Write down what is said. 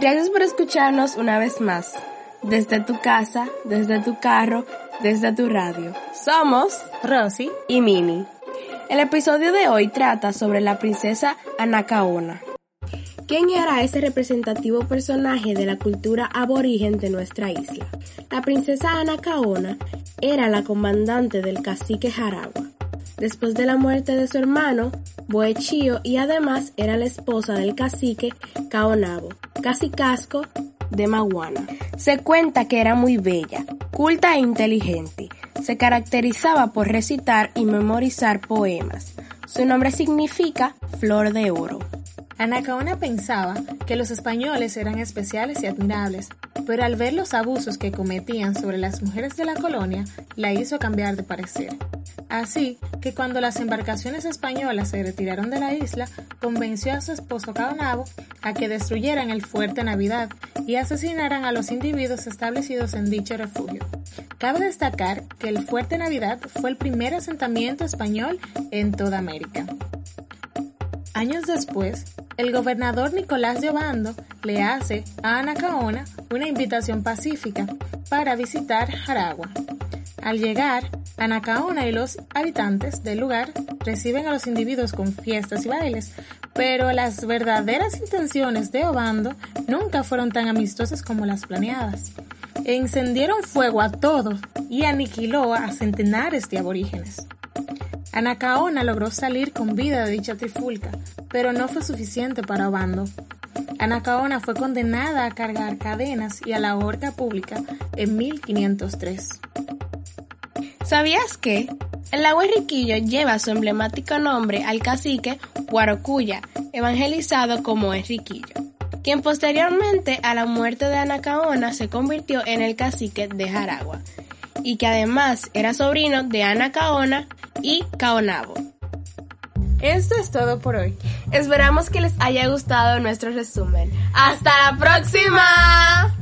Gracias por escucharnos una vez más, desde tu casa, desde tu carro, desde tu radio. Somos Rosy y Mini. El episodio de hoy trata sobre la princesa Anacaona. ¿Quién era ese representativo personaje de la cultura aborigen de nuestra isla? La princesa Anacaona era la comandante del cacique Jaragua. Después de la muerte de su hermano, Boechío, y además era la esposa del cacique Caonabo, casicasco de Maguana. Se cuenta que era muy bella, culta e inteligente. Se caracterizaba por recitar y memorizar poemas. Su nombre significa flor de oro. Anacaona pensaba que los españoles eran especiales y admirables, pero al ver los abusos que cometían sobre las mujeres de la colonia, la hizo cambiar de parecer. Así que cuando las embarcaciones españolas se retiraron de la isla, convenció a su esposo Caonabo a que destruyeran el fuerte Navidad y asesinaran a los individuos establecidos en dicho refugio. Cabe destacar que el fuerte Navidad fue el primer asentamiento español en toda América. Años después, el gobernador Nicolás de Obando le hace a Anacaona una invitación pacífica para visitar Jaragua. Al llegar, Anacaona y los habitantes del lugar reciben a los individuos con fiestas y bailes, pero las verdaderas intenciones de Obando nunca fueron tan amistosas como las planeadas. E Encendieron fuego a todos y aniquiló a centenares de aborígenes. Anacaona logró salir con vida de dicha trifulca, pero no fue suficiente para Obando. Anacaona fue condenada a cargar cadenas y a la horca pública en 1503. ¿Sabías que? El lago Enriquillo lleva su emblemático nombre al cacique Guarocuya, evangelizado como Enriquillo, quien posteriormente a la muerte de Anacaona se convirtió en el cacique de Jaragua, y que además era sobrino de Anacaona y Caonabo. Esto es todo por hoy. Esperamos que les haya gustado nuestro resumen. ¡Hasta la próxima!